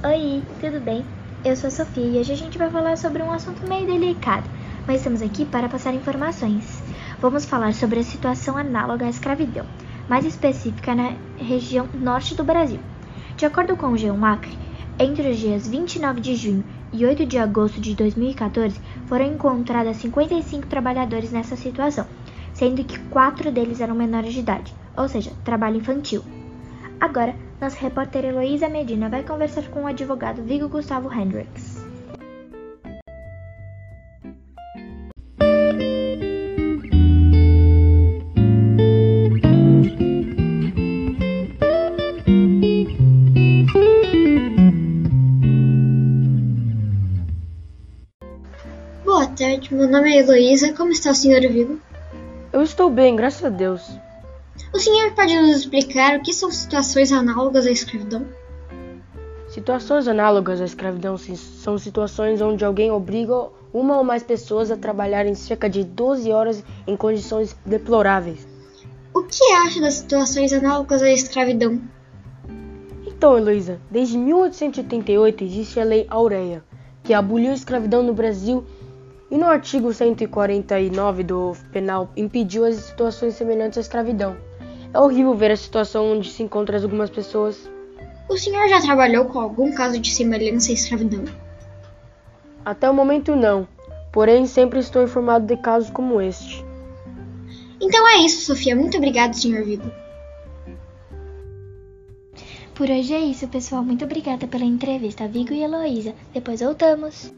Oi, tudo bem? Eu sou a Sofia e hoje a gente vai falar sobre um assunto meio delicado, mas estamos aqui para passar informações. Vamos falar sobre a situação análoga à escravidão, mais específica na região norte do Brasil. De acordo com o G1 Acre, entre os dias 29 de junho e 8 de agosto de 2014, foram encontradas 55 trabalhadores nessa situação, sendo que quatro deles eram menores de idade, ou seja, trabalho infantil. Agora, nossa repórter Heloísa Medina vai conversar com o advogado Vigo Gustavo Hendricks. Boa tarde, meu nome é Heloísa. Como está o senhor Vigo? Eu estou bem, graças a Deus. O senhor pode nos explicar o que são situações análogas à escravidão? Situações análogas à escravidão são situações onde alguém obriga uma ou mais pessoas a trabalhar em cerca de 12 horas em condições deploráveis. O que acha das situações análogas à escravidão? Então, Heloísa, desde 1888 existe a Lei Aureia, que aboliu a escravidão no Brasil e no artigo 149 do Penal impediu as situações semelhantes à escravidão. É horrível ver a situação onde se encontram algumas pessoas. O senhor já trabalhou com algum caso de semelhança à escravidão? Até o momento não, porém sempre estou informado de casos como este. Então é isso, Sofia. Muito obrigada, senhor Vigo. Por hoje é isso, pessoal. Muito obrigada pela entrevista, Vigo e Heloísa. Depois voltamos.